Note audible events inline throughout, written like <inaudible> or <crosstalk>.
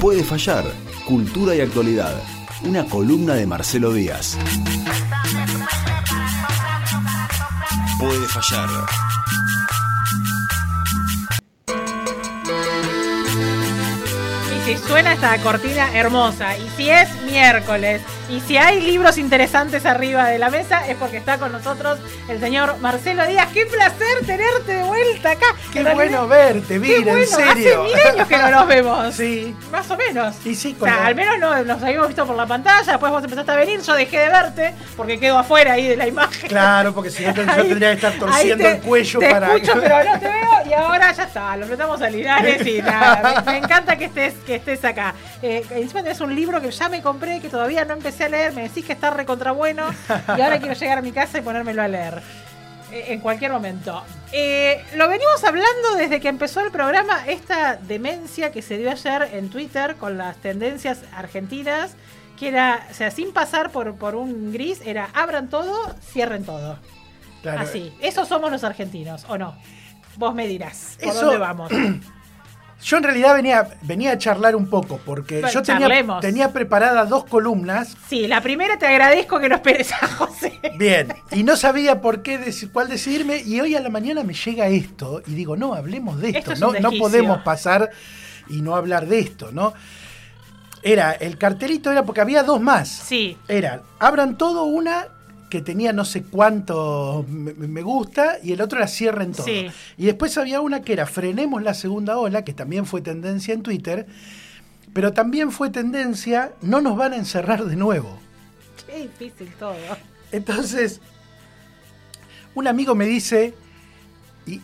Puede fallar, cultura y actualidad. Una columna de Marcelo Díaz. Puede fallar. Y si suena esta cortina hermosa, y si es miércoles, y si hay libros interesantes arriba de la mesa, es porque está con nosotros el señor Marcelo Díaz. ¡Qué placer tenerte de vuelta acá! Qué realidad- bueno verte, mira, bueno, en serio. Hace mil años que no nos vemos. <laughs> Sí. Más o menos. Y sí, O sea, al menos no, nos habíamos visto por la pantalla, después vos empezaste a venir, yo dejé de verte porque quedo afuera ahí de la imagen. Claro, porque si no yo <laughs> tendría que estar torciendo te- el cuello te para. escucho, <laughs> pero no te veo y ahora ya está, lo flotamos a Linares y nada. Me, me encanta que estés, que estés acá. Eh, encima tenés un libro que ya me compré, que todavía no empecé a leer, me decís que está recontra bueno y ahora quiero llegar a mi casa y ponérmelo a leer. Eh, en cualquier momento. Eh, lo venimos hablando desde que empezó el programa, esta demencia que se dio ayer en Twitter con las tendencias argentinas, que era, o sea, sin pasar por, por un gris, era abran todo, cierren todo. Claro, Así, esos somos los argentinos, ¿o no? Vos me dirás, ¿por Eso- dónde vamos? <clears throat> Yo en realidad venía, venía a charlar un poco, porque Bueno, yo tenía, tenía preparadas dos columnas. Sí, la primera te agradezco que no esperes a José. Bien, y no sabía por qué deci- cuál decidirme, y hoy a la mañana me llega esto, y digo, no, hablemos de Esto esto, es no, no podemos pasar y no hablar de esto, ¿no? Era, el cartelito era porque había dos más. Sí, Era, abran todo una que tenía no sé cuánto me, me gusta y el otro era cierren todo. Sí. Y después había una que era frenemos la segunda ola, que también fue tendencia en Twitter, pero también fue tendencia no nos van a encerrar de nuevo. qué difícil todo. Entonces, un amigo me dice, y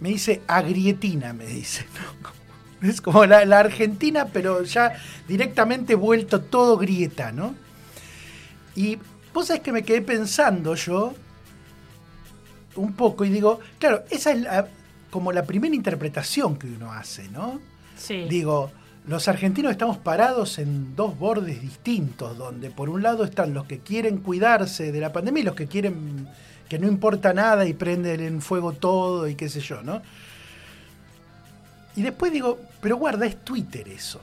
me dice agrietina, me dice. ¿no? Es como la, la Argentina, pero ya directamente vuelto todo grieta, ¿no? Y vos sabés que me quedé pensando yo un poco y digo, claro, esa es la- como la primera interpretación que uno hace, ¿no? Sí. Digo, los argentinos estamos parados en dos bordes distintos, donde por un lado están los que quieren cuidarse de la pandemia y los que quieren que no importa nada y prenden en fuego todo y qué sé yo, ¿no? Y después digo, pero guarda, es Twitter eso,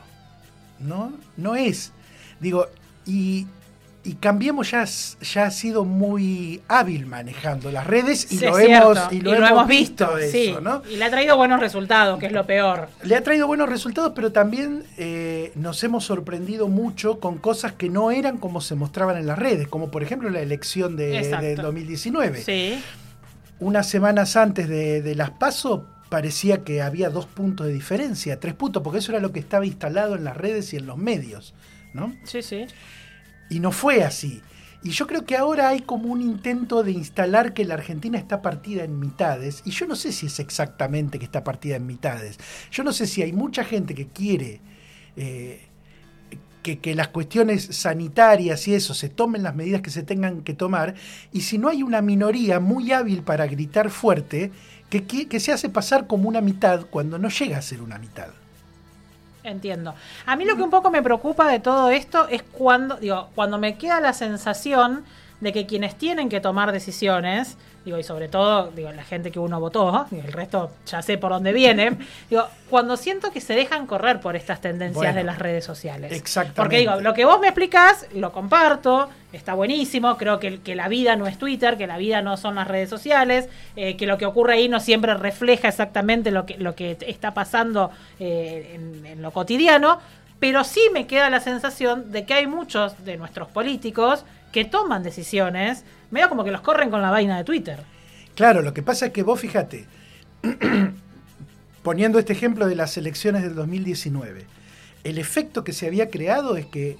¿no? No es, digo, y, y Cambiemos ya, ya ha sido muy hábil manejando las redes y, Sí, lo, hemos, y lo hemos visto, eso, sí. ¿no? Y le ha traído buenos resultados, que es lo peor. Le ha traído buenos resultados, pero también eh, nos hemos sorprendido mucho con cosas que no eran como se mostraban en las redes, como por ejemplo la elección de, del 2019. Sí. Unas semanas antes de, de las PASO parecía que había dos puntos de diferencia, tres puntos, porque eso era lo que estaba instalado en las redes y en los medios, ¿no? Sí, sí. Y no fue así. Y yo creo que ahora hay como un intento de instalar que la Argentina está partida en mitades. Y yo no sé si es exactamente que está partida en mitades. Yo no sé si hay mucha gente que quiere eh, que, las cuestiones sanitarias y eso se tomen las medidas que se tengan que tomar. Y si no hay una minoría muy hábil para gritar fuerte, que se hace pasar como una mitad cuando no llega a ser una mitad. Entiendo. A mí lo que un poco me preocupa de todo esto es cuando, digo, cuando me queda la sensación de que quienes tienen que tomar decisiones, digo, y sobre todo, digo, la gente que uno votó, digo, el resto ya sé por dónde viene, digo, cuando siento que se dejan correr por estas tendencias Bueno, de las redes sociales. exactamente. Porque digo, lo que vos me explicás, lo comparto, está buenísimo, creo que, que la vida no es Twitter, que la vida no son las redes sociales, eh, que lo que ocurre ahí no siempre refleja exactamente lo que, lo que está pasando eh, en, en lo cotidiano, pero sí me queda la sensación de que hay muchos de nuestros políticos que toman decisiones, medio como que los corren con la vaina de Twitter. Claro, lo que pasa es que vos fíjate, <clears throat> poniendo este ejemplo de las elecciones del 2019, el efecto que se había creado es que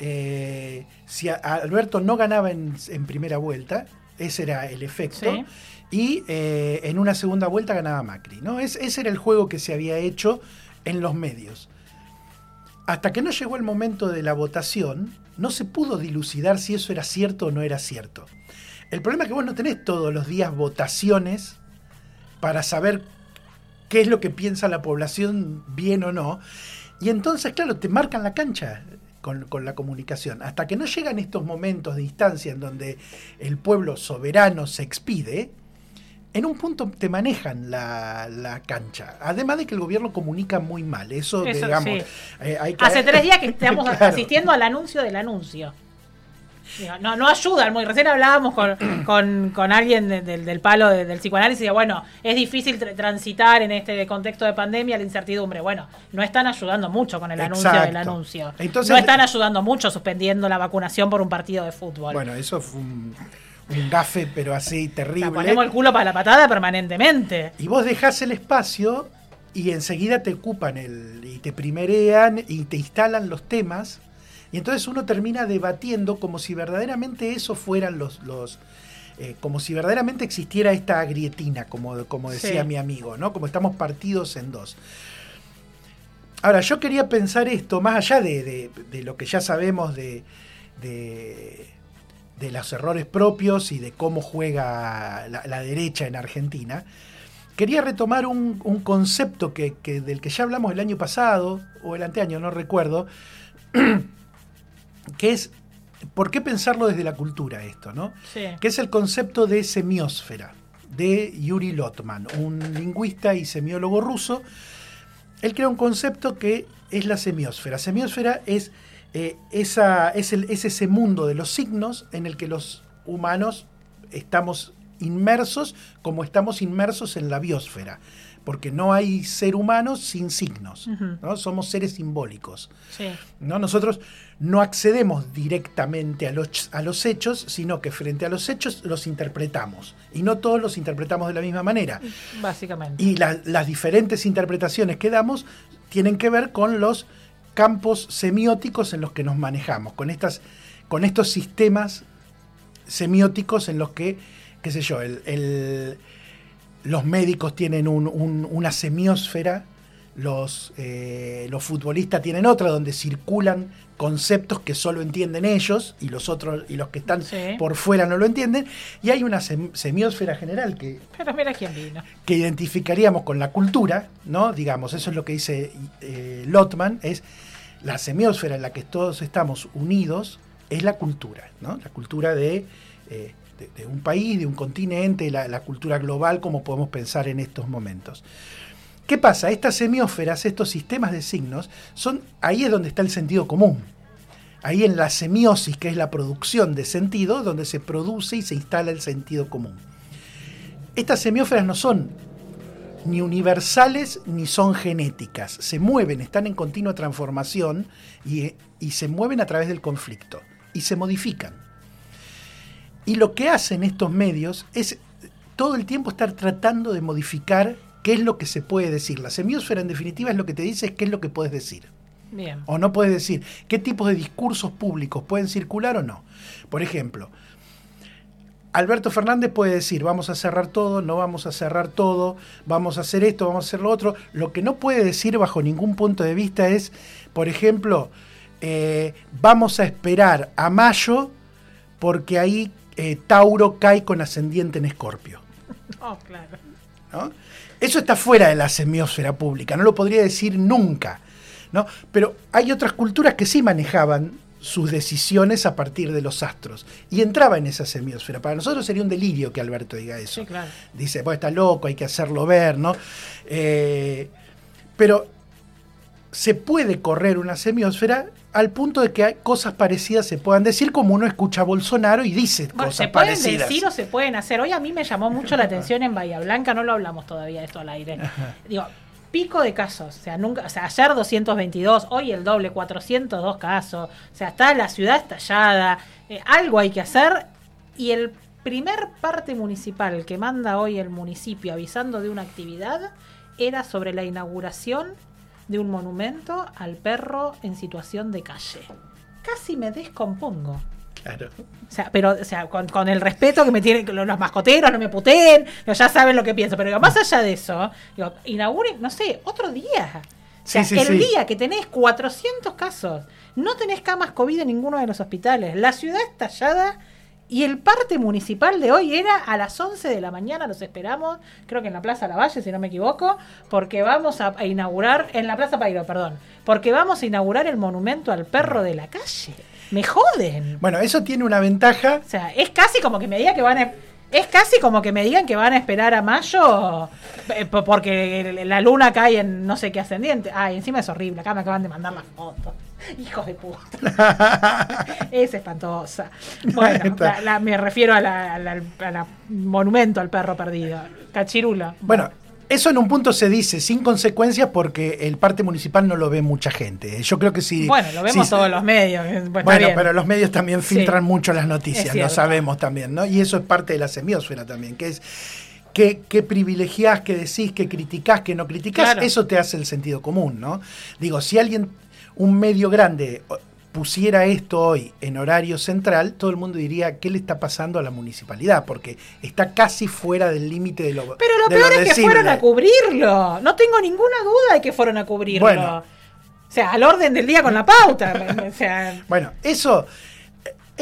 eh, si a- Alberto no ganaba en, en primera vuelta, ese era el efecto, Sí. y eh, en una segunda vuelta ganaba Macri. ¿no? Es- ese era el juego que se había hecho en los medios. Hasta que no llegó el momento de la votación, no se pudo dilucidar si eso era cierto o no era cierto. El problema es que vos no tenés todos los días votaciones para saber qué es lo que piensa la población bien o no. Y entonces, claro, te marcan la cancha con, con la comunicación. Hasta que no llegan estos momentos de instancia en donde el pueblo soberano se expide, en un punto te manejan la, la cancha. Además de que el gobierno comunica muy mal. Eso, Eso digamos. sí. eh, hay que- Hace tres días que <laughs> estamos Claro. asistiendo al anuncio del anuncio. No, no ayuda. Muy recién hablábamos con, <clears throat> con, con alguien de- del, del palo de- del psicoanálisis. Y bueno, es difícil tr- transitar en este contexto de pandemia la incertidumbre. Bueno, no están ayudando mucho con el anuncio del anuncio. Entonces- no están ayudando mucho suspendiendo la vacunación por un partido de fútbol. Bueno, eso fue un, un gafe, pero así terrible. ponemos el culo para la patada permanentemente. Y vos dejás el espacio y enseguida te ocupan el, y te primerean y te instalan los temas. Y entonces uno termina debatiendo como si verdaderamente eso fueran los. los eh, como si verdaderamente existiera esta agrietina, como, como decía Sí. mi amigo, ¿no? Como estamos partidos en dos. Ahora, yo quería pensar esto, más allá de, de- de lo que ya sabemos de, de, de los errores propios y de cómo juega la, la derecha en Argentina, quería retomar un, un concepto que, que- del que ya hablamos el año pasado, o el anteaño, no recuerdo, <clears throat> que es, ¿por qué pensarlo desde la cultura esto, no? Sí. que es el concepto de semiósfera de Yuri Lotman, un lingüista y semiólogo ruso. Él crea un concepto que es la semiósfera. Semiósfera es, eh, esa, es, el- es ese mundo de los signos en el que los humanos estamos inmersos como estamos inmersos en la biosfera, porque no hay ser humano sin signos. ¿no? somos seres simbólicos. Sí. ¿no? Nosotros no accedemos directamente a los, a los hechos, sino que frente a los hechos los interpretamos. Y no todos los interpretamos de la misma manera. Básicamente. Y la- las diferentes interpretaciones que damos tienen que ver con los campos semióticos en los que nos manejamos, con, estas, con estos sistemas semióticos en los que, qué sé yo, el- el- los médicos tienen un- un- una semiósfera, los, eh, los futbolistas tienen otra donde circulan conceptos que solo entienden ellos y los otros y los que están Sí. por fuera no lo entienden y hay una sem- semiósfera general que Pero mira quién vino. que identificaríamos con la cultura, ¿no? Digamos, eso es lo que dice eh, Lotman, es la semiósfera en la que todos estamos unidos, es la cultura, ¿no? La cultura de, eh, de- de un país, de un continente, la, la cultura global, como podemos pensar en estos momentos. ¿Qué pasa? Estas semiósferas, estos sistemas de signos, son ahí es donde está el sentido común. Ahí en la semiosis, que es la producción de sentido, donde se produce y se instala el sentido común. Estas semiósferas no son ni universales ni son genéticas. Se mueven, están en continua transformación y se mueven a través del conflicto y se modifican. Y lo que hacen estos medios es todo el tiempo estar tratando de modificar qué es lo que se puede decir. La semiósfera en definitiva es lo que te dice qué es lo que puedes decir Bien. o no puedes decir qué tipos de discursos públicos pueden circular o no. Por ejemplo, Alberto Fernández puede decir, vamos a cerrar todo, no vamos a cerrar todo, vamos a hacer esto, vamos a hacer lo otro. Lo que no puede decir bajo ningún punto de vista es, por ejemplo, eh, vamos a esperar a mayo porque ahí eh, Tauro cae con ascendiente en Escorpio. <laughs> Oh, claro. ¿no? Eso está fuera de la semiósfera pública, no lo podría decir nunca. ¿no? Pero hay otras culturas que sí manejaban sus decisiones a partir de los astros y entraba en esa semiósfera. Para nosotros sería un delirio que Alberto diga eso. Sí, claro. Dice, bueno, está loco, hay que hacerlo ver, ¿no? Eh, pero se puede correr una semiósfera al punto de que hay cosas parecidas se puedan decir, como uno escucha a Bolsonaro y dice Bueno, cosas se pueden parecidas. decir o se pueden hacer. Hoy a mí me llamó mucho la atención en Bahía Blanca, no lo hablamos todavía de esto al aire. Digo, pico de casos, o sea, nunca, o sea, ayer 222, hoy el doble, 402 casos, o sea, está la ciudad estallada, eh, algo hay que hacer y el primer parte municipal que manda hoy el municipio avisando de una actividad era sobre la inauguración de un monumento al perro en situación de calle. Casi me descompongo. Claro. O sea, pero, o sea, con, con el respeto que me tienen los, mascoteros, no me puteen, ya saben lo que pienso. Pero digo, más allá de eso, digo, inauguren, no sé, otro día. O sea, Sí, sí, el sí. día que tenés 400 casos, no tenés camas COVID en ninguno de los hospitales, la ciudad estallada y el parte municipal de hoy era a las 11 de la mañana, los esperamos, creo que en la Plaza Lavalle, si no me equivoco, porque vamos a, a inaugurar, en la Plaza Pairo, perdón, porque vamos a inaugurar el monumento al perro de la calle. Me joden. Bueno, eso tiene una ventaja O sea, es casi como que me diga que van a. Es casi como que me digan que van a esperar a mayo eh, po- porque la luna cae en no sé qué ascendiente. Ay, encima es horrible. Acá me acaban de mandar la foto. <laughs> Hijos de puta. es espantosa. Bueno, Está. la- la- me refiero a la, a monumento al perro perdido. Cachirula. Bueno, eso en un punto se dice sin consecuencias porque el parte municipal no lo ve mucha gente. Yo creo que sí. Bueno, lo vemos todos los medios. eh, pues Bueno, pero los medios también Sí. filtran mucho las noticias, lo sabemos también, ¿no? Y eso es parte de la semiósfera también, que es qué, qué privilegiás, qué decís, qué criticás, qué no criticás, Claro. eso te hace el sentido común, ¿no? Digo, si alguien, un medio grande, pusiera esto hoy en horario central, todo el mundo diría, ¿qué le está pasando a la municipalidad? Porque está casi fuera del límite de lo Pero lo peor es que fueron a cubrirlo. No tengo ninguna duda de que fueron a cubrirlo. Bueno. O sea, al orden del día con la pauta. <laughs> o sea, Bueno, eso,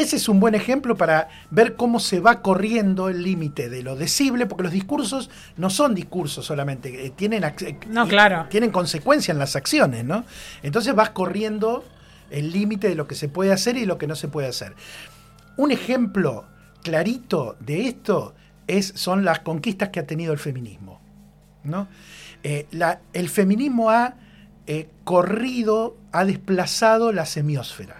ese es un buen ejemplo para ver cómo se va corriendo el límite de lo decible, porque los discursos no son discursos solamente, eh, tienen, eh, No, claro. tienen consecuencia en las acciones, ¿no? Entonces vas corriendo el límite de lo que se puede hacer y lo que no se puede hacer. Un ejemplo clarito de esto es, son las conquistas que ha tenido el feminismo. ¿no? Eh, la- el feminismo ha eh, corrido, ha desplazado la semiósfera.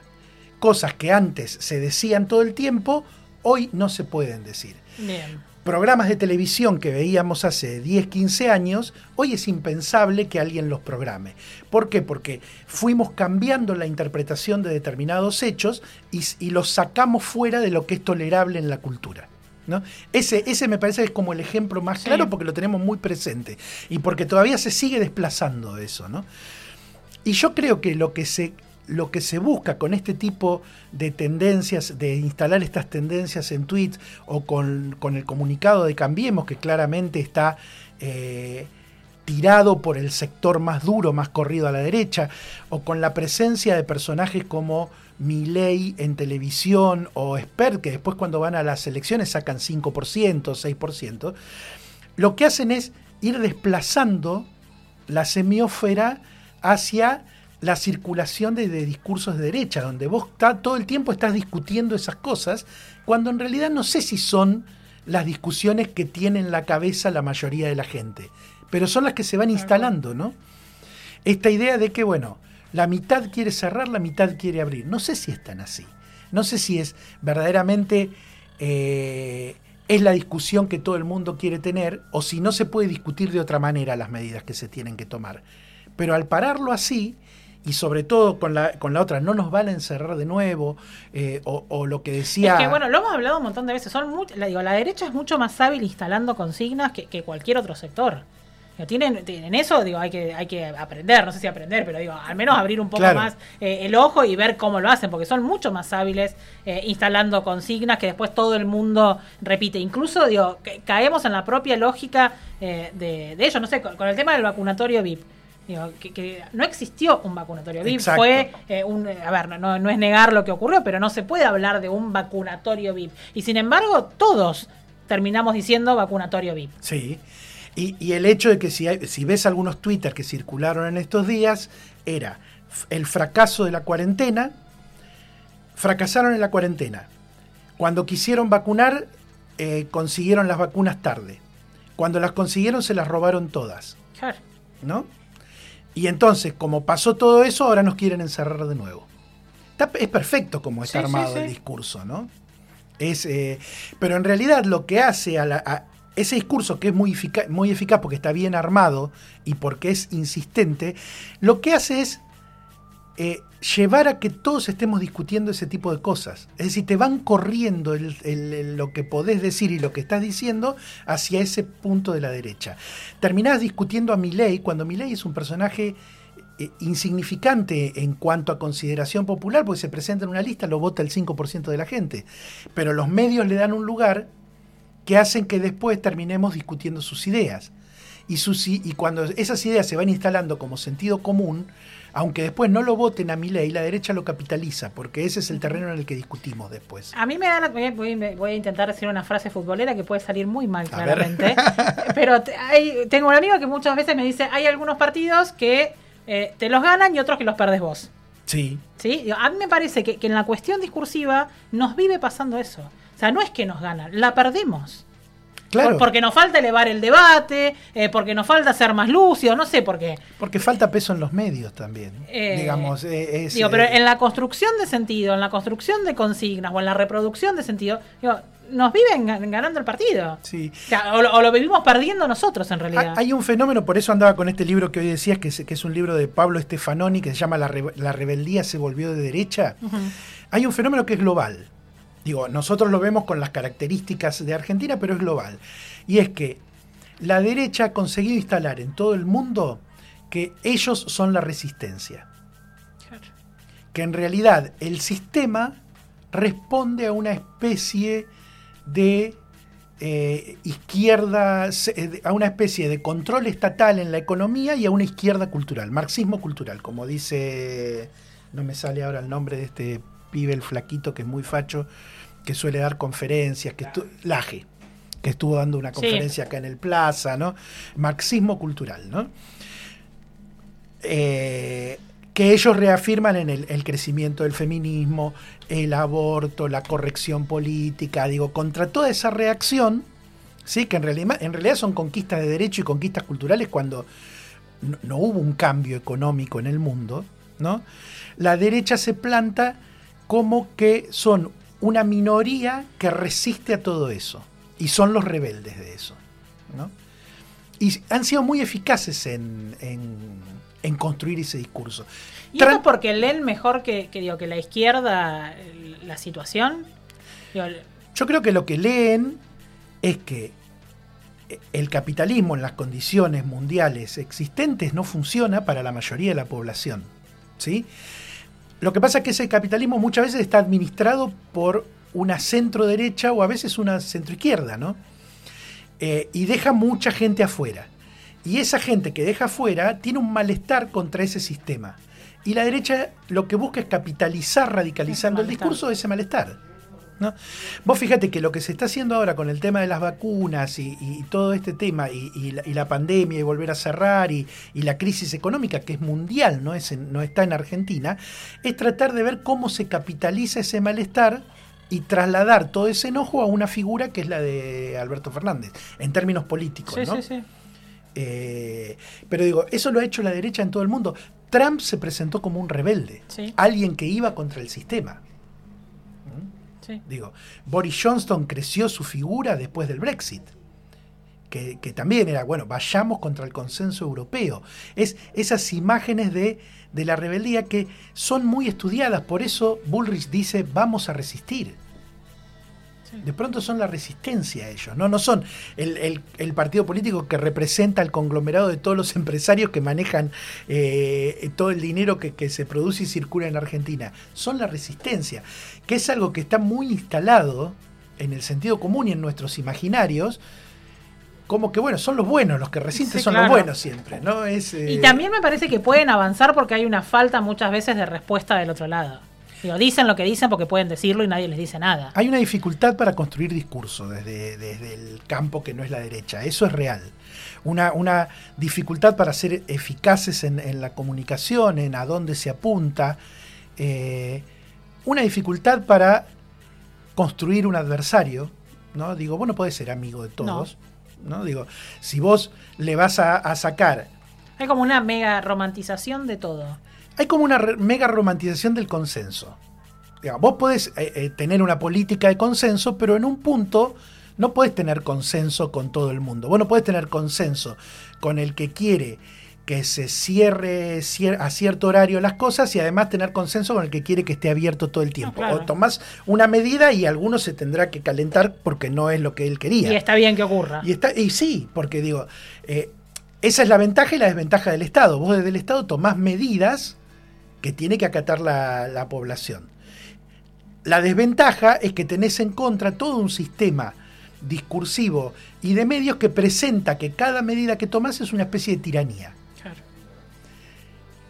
Cosas que antes se decían todo el tiempo, hoy no se pueden decir. bien. Programas de televisión que veíamos hace 10, 15 años, hoy es impensable que alguien los programe. ¿Por qué? Porque fuimos cambiando la interpretación de determinados hechos y, los sacamos fuera de lo que es tolerable en la cultura. ¿no? Ese, ese me parece que es como el ejemplo más Sí. claro porque lo tenemos muy presente y porque todavía se sigue desplazando eso. ¿no? Y yo creo que lo que se lo que se busca con este tipo de tendencias, de instalar estas tendencias en tweets o con, con el comunicado de Cambiemos, que claramente está eh, tirado por el sector más duro, más corrido a la derecha, o con la presencia de personajes como Milei en televisión o Spert, que después cuando van a las elecciones sacan 5%, 6%, lo que hacen es ir desplazando la semiósfera hacia la circulación de, de discursos de derecha, donde vos ta- todo el tiempo estás discutiendo esas cosas, cuando en realidad no sé si son las discusiones que tiene en la cabeza la mayoría de la gente, pero son las que se van instalando, ¿no? Esta idea de que, bueno, la mitad quiere cerrar, la mitad quiere abrir. No sé si es tan así. No sé si es verdaderamente eh, es la discusión que todo el mundo quiere tener o si no se puede discutir de otra manera las medidas que se tienen que tomar. Pero al pararlo así, y sobre todo con la, con la otra, no nos van a encerrar de nuevo, eh, o, o lo que decía... Es que bueno, lo hemos hablado un montón de veces. Son much- la, digo, la derecha es mucho más hábil instalando consignas que, que cualquier otro sector. Tienen, tienen eso, digo, hay que, hay que aprender, no sé si aprender, pero digo, al menos abrir un poco Claro. más eh, el ojo y ver cómo lo hacen, porque son mucho más hábiles eh, instalando consignas que después todo el mundo repite. Incluso, digo, ca- caemos en la propia lógica eh, de, de ellos, no sé, con, con el tema del vacunatorio VIP. Digo, que, que no existió un vacunatorio VIP, Exacto. fue eh, un, a ver, no- no, es negar lo que ocurrió, pero no se puede hablar de un vacunatorio VIP. Y sin embargo, todos terminamos diciendo vacunatorio VIP. Sí. Y, y el hecho de que si, hay- si ves algunos Twitter que circularon en estos días, era el fracaso de la cuarentena, fracasaron en la cuarentena. Cuando quisieron vacunar, eh, consiguieron las vacunas tarde. Cuando las consiguieron, se las robaron todas. Claro. ¿no? Y entonces, como pasó todo eso, ahora nos quieren encerrar de nuevo. Está- es perfecto como está Sí, sí, armado sí. el discurso, ¿no? Es, eh, pero en realidad lo que hace a, la- a ese discurso que es muy, efica- muy eficaz porque está bien armado y porque es insistente, lo que hace es eh, llevar a que todos estemos discutiendo ese tipo de cosas. Es decir, te van corriendo lo que podés decir y lo que estás diciendo hacia ese punto de la derecha. Terminás discutiendo a Milei cuando Milei es un personaje eh, insignificante en cuanto a consideración popular, porque se presenta en una lista, lo vota el 5% de la gente. Pero los medios le dan un lugar que hacen que después terminemos discutiendo sus ideas. Y, sus, y cuando esas ideas se van instalando como sentido común, aunque después no lo voten a mi ley, la derecha lo capitaliza, porque ese es el terreno en el que discutimos después. A mí me da la, voy, a intentar decir una frase futbolera que puede salir muy mal, claramente. <laughs> Pero hay- tengo un amigo que muchas veces me dice, hay algunos partidos que eh, te los ganan y otros que los perdes vos. Sí, ¿Sí? A mí me parece que, que en la cuestión discursiva nos vive pasando eso. O sea, no es que nos ganan, la perdemos. Claro. Por- porque nos falta elevar el debate, eh, porque nos falta ser más lúcidos, no sé por qué. Porque falta peso en los medios también. Eh, digamos, eh, es, Digo, pero en la construcción de sentido, en la construcción de consignas o en la reproducción de sentido, digo, nos viven gan- ganando el partido. sí. O, sea, o lo, o lo vivimos perdiendo nosotros en realidad. hay un fenómeno, por eso andaba con este libro que hoy decías, que es, que es un libro de Pablo Stefanoni, que se llama La, re- La rebeldía se volvió de derecha. Hay un fenómeno que es global. Digo, nosotros lo vemos con las características de Argentina, pero es global. Y es que la derecha ha conseguido instalar en todo el mundo que ellos son la resistencia. Claro. Que en realidad el sistema responde a una especie de eh, izquierda, eh, a una especie de control estatal en la economía y a una izquierda cultural, marxismo cultural, como dice, no me sale ahora el nombre de este pibe, el flaquito, que es muy facho, que suele dar conferencias, que Laje, que estuvo dando una Sí. conferencia acá en el Plaza, ¿no? Marxismo cultural, ¿no? Eh, que ellos reafirman en el, el crecimiento del feminismo, el aborto, la corrección política, digo, contra toda esa reacción, ¿sí? que en realidad, en realidad son conquistas de derecho y conquistas culturales cuando no, no hubo un cambio económico en el mundo, ¿no? la derecha se planta como que son una minoría que resiste a todo eso, y son los rebeldes de eso. ¿no? Y han sido muy eficaces en, en- en construir ese discurso. ¿Y esto Trump- es porque leen mejor que, que, digo, que la izquierda eh, la situación? Digo, Yo creo que lo que leen es que el capitalismo en las condiciones mundiales existentes no funciona para la mayoría de la población. ¿sí? Lo que pasa es que ese capitalismo muchas veces está administrado por una centro derecha o a veces una centro izquierda, ¿no? Eh, y deja mucha gente afuera. Y esa gente que deja afuera tiene un malestar contra ese sistema. Y la derecha lo que busca es capitalizar radicalizando el discurso de ese malestar. ¿No? Vos fíjate que lo que se está haciendo ahora con el tema de las vacunas y, y todo este tema y, y la, y la pandemia y volver a cerrar y, la crisis económica que es mundial, no, es en- no está en Argentina, es tratar de ver cómo se capitaliza ese malestar y trasladar todo ese enojo a una figura que es la de Alberto Fernández, en términos políticos. sí, ¿no? sí, sí. Eh, pero digo, eso lo ha hecho la derecha en todo el mundo. Trump se presentó como un rebelde, alguien que iba contra el sistema. Digo, Boris Johnson creció su figura después del Brexit. Que, que también era, bueno, vayamos contra el consenso europeo. Es esas imágenes de, de la rebeldía que son muy estudiadas, por eso Bullrich dice, vamos a resistir. De pronto son la resistencia ellos, ¿no? No son el, el- el partido político que representa el conglomerado de todos los <laughs> empresarios que manejan eh, todo el dinero que, que se produce y circula en Argentina. Son la resistencia, que es algo que está muy instalado en el sentido común y en nuestros imaginarios, como que, bueno, son los buenos, los que resisten Sí, son claro. los buenos siempre, ¿no? Es, eh, Y también me parece que pueden avanzar porque hay una falta muchas veces de respuesta del otro lado. Digo, dicen lo que dicen porque pueden decirlo y nadie les dice nada. Hay una dificultad para construir discurso desde, desde el campo que no es la derecha, eso es real. Una, una dificultad para ser eficaces en, en la comunicación, en a dónde se apunta. eh, una dificultad para construir un adversario. ¿no? Digo, vos no podés ser amigo de todos. ¿no? Digo, si vos le vas a, a sacar Hay como una mega romantización de todo. Hay como una mega romantización del consenso. Digamos, vos podés eh, eh, tener una política de consenso, pero en un punto no podés tener consenso con todo el mundo. Vos no podés tener consenso con el que quiere que se cierre cier- a cierto horario las cosas y además tener consenso con el que quiere que esté abierto todo el tiempo. claro. O tomás una medida y alguno se tendrá que calentar porque no es lo que él quería. Y está bien que ocurra. Y, está, y sí, porque digo, eh, esa es la ventaja y la desventaja del Estado. Vos desde el Estado tomás medidas que tiene que acatar la, la población. La desventaja es que tenés en contra todo un sistema discursivo y de medios que presenta que cada medida que tomás es una especie de tiranía. Claro.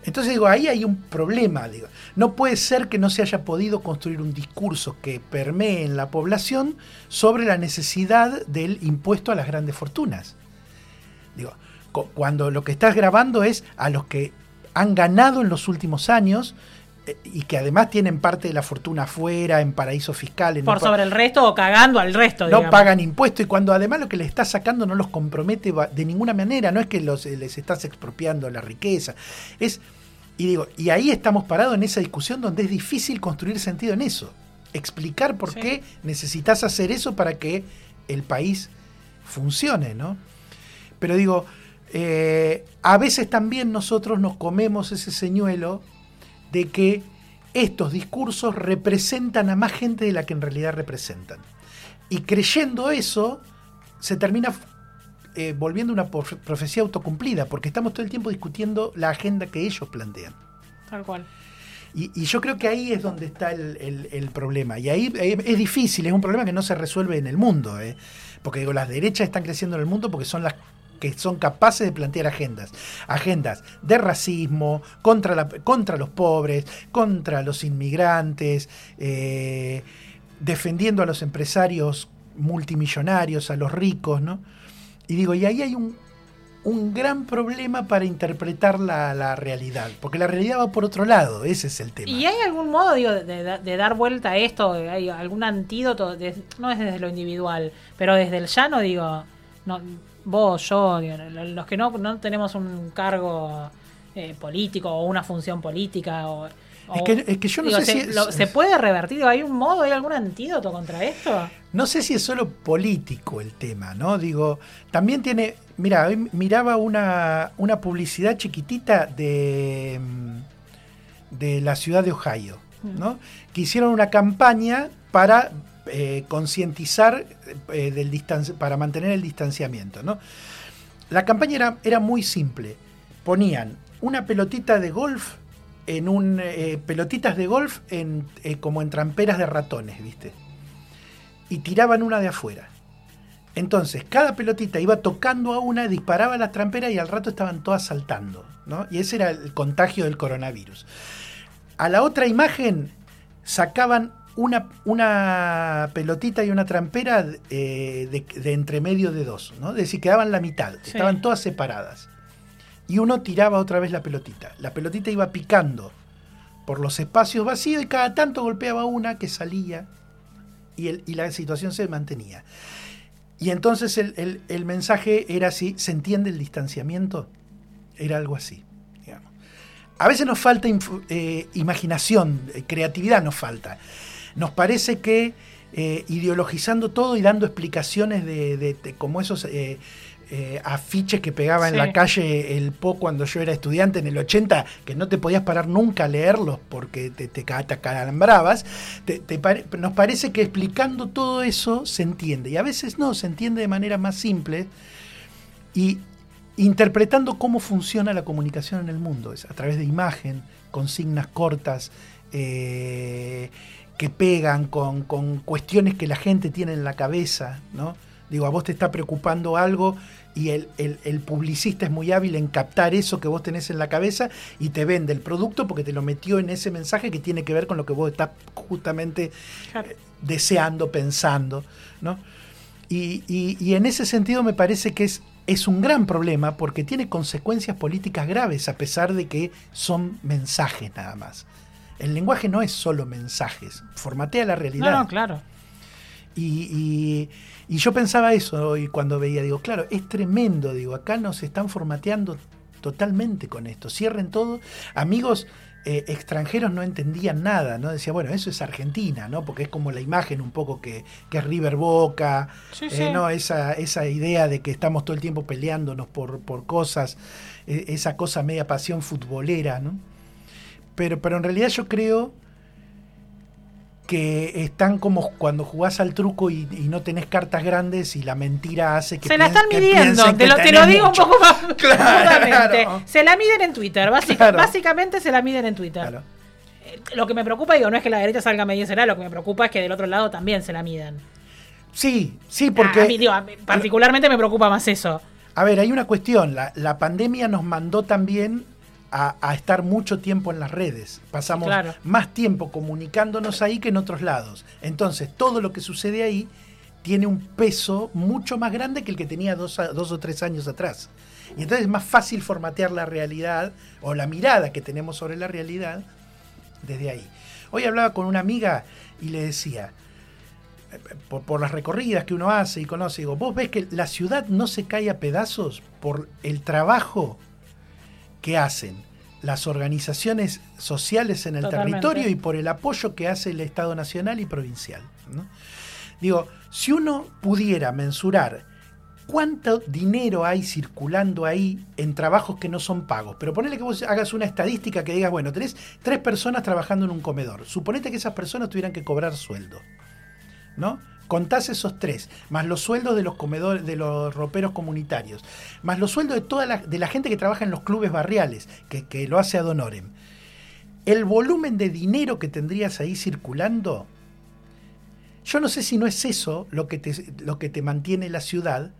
Entonces digo, ahí hay un problema. Digo. No puede ser que no se haya podido construir un discurso que permee en la población sobre la necesidad del impuesto a las grandes fortunas. Digo, cu- cuando lo que estás grabando es a los que han ganado en los últimos años eh, y que además tienen parte de la fortuna afuera, en paraísos fiscales. Por no sobre el resto o cagando al resto, no digamos. pagan impuestos y cuando además lo que les estás sacando no los compromete de ninguna manera, no es que los, eh, les estás expropiando la riqueza. Es, y digo, y ahí estamos parados en esa discusión donde es difícil construir sentido en eso. Explicar por Sí. qué necesitas hacer eso para que el país funcione, ¿no? Pero digo, eh, a veces también nosotros nos comemos ese señuelo de que estos discursos representan a más gente de la que en realidad representan. Y creyendo eso, se termina eh, volviendo una prof- profecía autocumplida, porque estamos todo el tiempo discutiendo la agenda que ellos plantean. Tal cual. Y, y yo creo que ahí es donde está el, el- el problema. Y ahí eh, es difícil, es un problema que no se resuelve en el mundo. eh. Porque digo, las derechas están creciendo en el mundo porque son las que son capaces de plantear agendas. Agendas de racismo, contra, la, contra los pobres, contra los inmigrantes, eh, defendiendo a los empresarios multimillonarios, a los ricos, ¿no? Y digo, y ahí hay un, un gran problema para interpretar la, la realidad, porque la realidad va por otro lado, ese es el tema. ¿Y hay algún modo, digo, de, dar vuelta a esto? ¿Hay algún antídoto? no es desde lo individual, pero desde el llano, digo, no, vos, yo, los que no, no tenemos un cargo eh, político o una función política o... Es o- que, es que yo no digo, sé se, si es, lo- ¿se <laughs> puede revertir? ¿Hay un modo, hay algún antídoto contra esto? no sé si es solo político el tema, ¿no? Digo, también tiene, mira, hoy miraba una, una publicidad chiquitita de, mm, de la ciudad de Ohio, ¿no? Que hicieron una campaña para eh, concientizar eh, del para mantener el distanciamiento, ¿no? La campaña era, era muy simple. Ponían una pelotita de golf en un eh, pelotitas de golf en, como en tramperas de ratones, ¿viste? Y tiraban una de afuera. Entonces, cada pelotita iba tocando a una, disparaba las tramperas y al rato estaban todas saltando, ¿no? Y ese era el contagio del coronavirus. A la otra imagen sacaban una, una pelotita y una trampera eh, de, de entre medio de dos, ¿no? Es decir, quedaban la mitad, Sí. estaban todas separadas. Y uno tiraba otra vez la pelotita. La pelotita iba picando por los espacios vacíos y cada tanto golpeaba una que salía y, el- y la situación se mantenía. Y entonces el, el- el mensaje era así, ¿se entiende el distanciamiento? Era algo así, digamos. A veces nos falta eh, imaginación, eh, creatividad nos falta. Nos parece que eh, ideologizando todo y dando explicaciones de, de- de como esos eh, eh, afiches que pegaba en la calle el Po cuando yo era estudiante en el 80, que no te podías parar nunca a leerlos porque te, te, te acalambrabas, te- te pare- nos parece que explicando todo eso se entiende. Y a veces no, se entiende de manera más simple y interpretando cómo funciona la comunicación en el mundo, es a través de imagen, consignas cortas, eh, que pegan con, con cuestiones que la gente tiene en la cabeza, ¿no? Digo, a vos te está preocupando algo y el, el- el publicista es muy hábil en captar eso que vos tenés en la cabeza y te vende el producto porque te lo metió en ese mensaje que tiene que ver con lo que vos estás justamente Claro. deseando, pensando, ¿no? Y, y- y en ese sentido me parece que es, es un gran problema porque tiene consecuencias políticas graves a pesar de que son mensajes nada más. El lenguaje no es solo mensajes, formatea la realidad. No, no, claro. Y, y- y yo pensaba eso hoy cuando veía, digo, claro, es tremendo, digo, acá nos están formateando totalmente con esto, cierren todo. Amigos eh, extranjeros no entendían nada, ¿no? Decía, bueno, eso es Argentina, ¿no? Porque es como la imagen un poco que, que es River Boca, Sí, eh, sí. ¿no? Esa, esa idea de que estamos todo el tiempo peleándonos por, por cosas, eh, esa cosa media pasión futbolera, ¿no? Pero, pero en realidad yo creo que están como cuando jugás al truco y, y no tenés cartas grandes y la mentira hace que Se la están midiendo, te lo, te lo digo mucho. un poco más <laughs> Claro. Se la miden en Twitter, básica- Claro. básicamente se la miden en Twitter. Claro. Eh, Lo que me preocupa, digo, no es que la derecha salga a medirse lo que me preocupa es que del otro lado también se la midan. Sí, sí, porque... a mí, digo, a mí particularmente me preocupa más eso. A ver, hay una cuestión. La, la pandemia nos mandó también a, a estar mucho tiempo en las redes. Pasamos Claro. más tiempo comunicándonos ahí que en otros lados. Entonces, todo lo que sucede ahí tiene un peso mucho más grande que el que tenía dos, dos o tres años atrás. Y entonces es más fácil formatear la realidad o la mirada que tenemos sobre la realidad desde ahí. Hoy hablaba con una amiga y le decía, por, por, las recorridas que uno hace y conoce, digo, vos ves que la ciudad no se cae a pedazos por el trabajo que hacen las organizaciones sociales en el Totalmente. territorio y por el apoyo que hace el Estado Nacional y Provincial. ¿no? Digo, si uno pudiera mensurar cuánto dinero hay circulando ahí en trabajos que no son pagos, pero ponele que vos hagas una estadística que digas, bueno, tenés tres personas trabajando en un comedor, suponete que esas personas tuvieran que cobrar sueldo, ¿no? Contás esos tres, más los sueldos de los comedores, de los roperos comunitarios, más los sueldos de toda la, gente que trabaja en los clubes barriales, que, que lo hace ad honorem. El volumen de dinero que tendrías ahí circulando, yo no sé si no es eso lo que te, lo que te mantiene la ciudad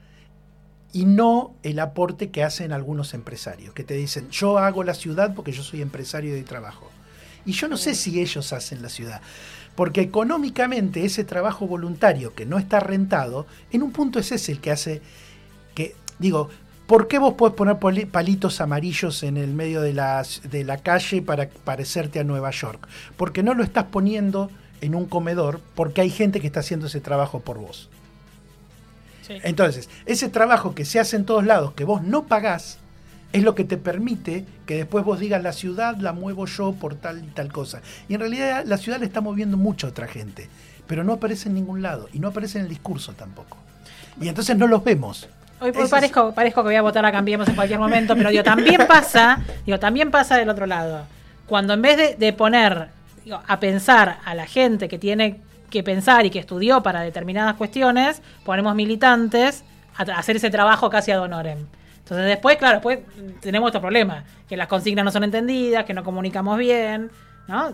y no el aporte que hacen algunos empresarios, que te dicen, yo hago la ciudad porque yo soy empresario de trabajo. Y yo no sé si ellos hacen la ciudad. Porque económicamente ese trabajo voluntario que no está rentado, en un punto es ese el que hace que, digo, ¿por qué vos podés poner palitos amarillos en el medio de la, de la calle para parecerte a Nueva York? Porque no lo estás poniendo en un comedor porque hay gente que está haciendo ese trabajo por vos. Sí. Entonces, ese trabajo que se hace en todos lados, que vos no pagás, es lo que te permite que después vos digas la ciudad la muevo yo por tal y tal cosa. Y en realidad la ciudad la está moviendo mucha otra gente, pero no aparece en ningún lado y no aparece en el discurso tampoco. Y entonces no los vemos. Hoy, hoy parezco, parezco que voy a votar a Cambiemos en cualquier momento, pero digo, también pasa, digo, también pasa del otro lado. Cuando en vez de, de poner digo, a pensar a la gente que tiene que pensar y que estudió para determinadas cuestiones, ponemos militantes a hacer ese trabajo casi ad honorem. Entonces después, claro, después tenemos otro problema, que las consignas no son entendidas, que no comunicamos bien, ¿no?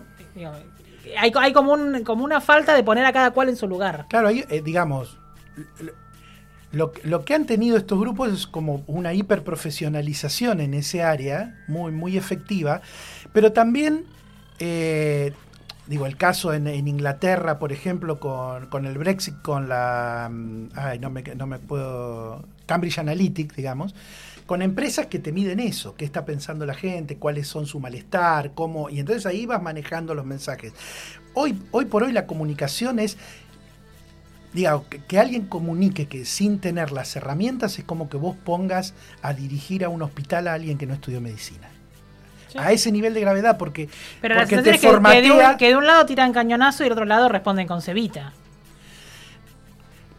Hay, hay como, un, como una falta de poner a cada cual en su lugar. Claro, eh, digamos, lo, lo que han tenido estos grupos es como una hiperprofesionalización en ese área, muy, muy efectiva, pero también, eh, digo, el caso en, en Inglaterra, por ejemplo, con, con el Brexit, con la, mm, ay, no me, no me puedo, Cambridge Analytic, digamos, con empresas que te miden eso, qué está pensando la gente, cuáles son su malestar, cómo, y entonces ahí vas manejando los mensajes. Hoy, hoy por hoy la comunicación es diga, que, que alguien comunique que sin tener las herramientas es como que vos pongas a dirigir a un hospital a alguien que no estudió medicina. Sí. A ese nivel de gravedad, porque, Pero la porque sensación te es que, que de formatea. un, que de un lado tiran cañonazo y del otro lado responden con cebita.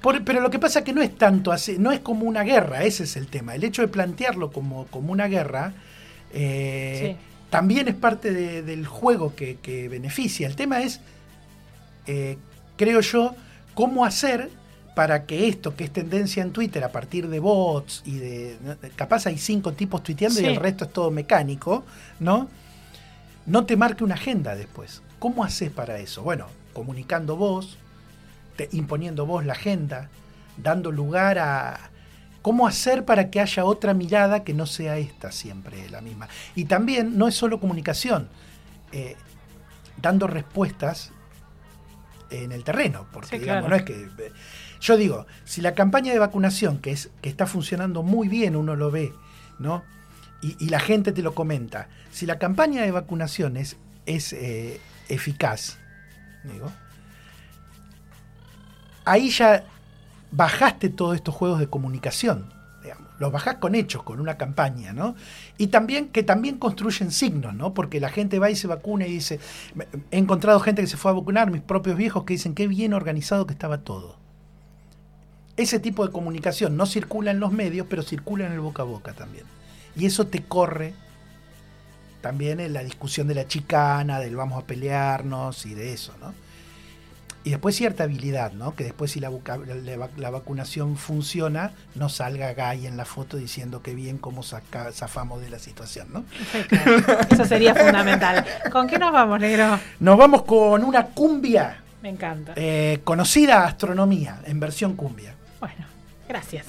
Por- pero lo que pasa es que no es tanto así, no es como una guerra, ese es el tema. El hecho de plantearlo como, como una guerra eh, Sí. también es parte de- del juego que, que beneficia. El tema es, eh, creo yo, cómo hacer para que esto que es tendencia en Twitter a partir de bots y de... Capaz hay cinco tipos tuiteando y el resto es todo mecánico, ¿no? No te marque una agenda después. ¿Cómo haces para eso? Bueno, comunicando vos, te- imponiendo vos la agenda, dando lugar a... ¿Cómo hacer para que haya otra mirada que no sea esta siempre la misma? Y también no es solo comunicación, eh, dando respuestas en el terreno, porque Sí, digamos, claro. no es que... eh, Yo digo, si la campaña de vacunación, que, es, que está funcionando muy bien, uno lo ve, ¿no? Y, y la gente te lo comenta, si la campaña de vacunación es, es eh, eficaz, digo, ahí ya bajaste todos estos juegos de comunicación. digamos. Los bajás con hechos, con una campaña, ¿no? Y también que también construyen signos, ¿no? Porque la gente va y se vacuna y dice, he encontrado gente que se fue a vacunar, mis propios viejos, que dicen qué bien organizado que estaba todo. Ese tipo de comunicación no circula en los medios, pero circula en el boca a boca también. Y eso te corre también en la discusión de la chicana, del vamos a pelearnos y de eso, ¿no? Y después cierta habilidad, ¿no? Que después si la, la- la vacunación funciona, no salga Gay en la foto diciendo que bien cómo saca- zafamos de la situación, ¿no? Eso sería fundamental. ¿Con qué nos vamos, negro? Nos vamos con una cumbia, Me encanta. eh, conocida astronomía, en versión cumbia. Bueno, gracias.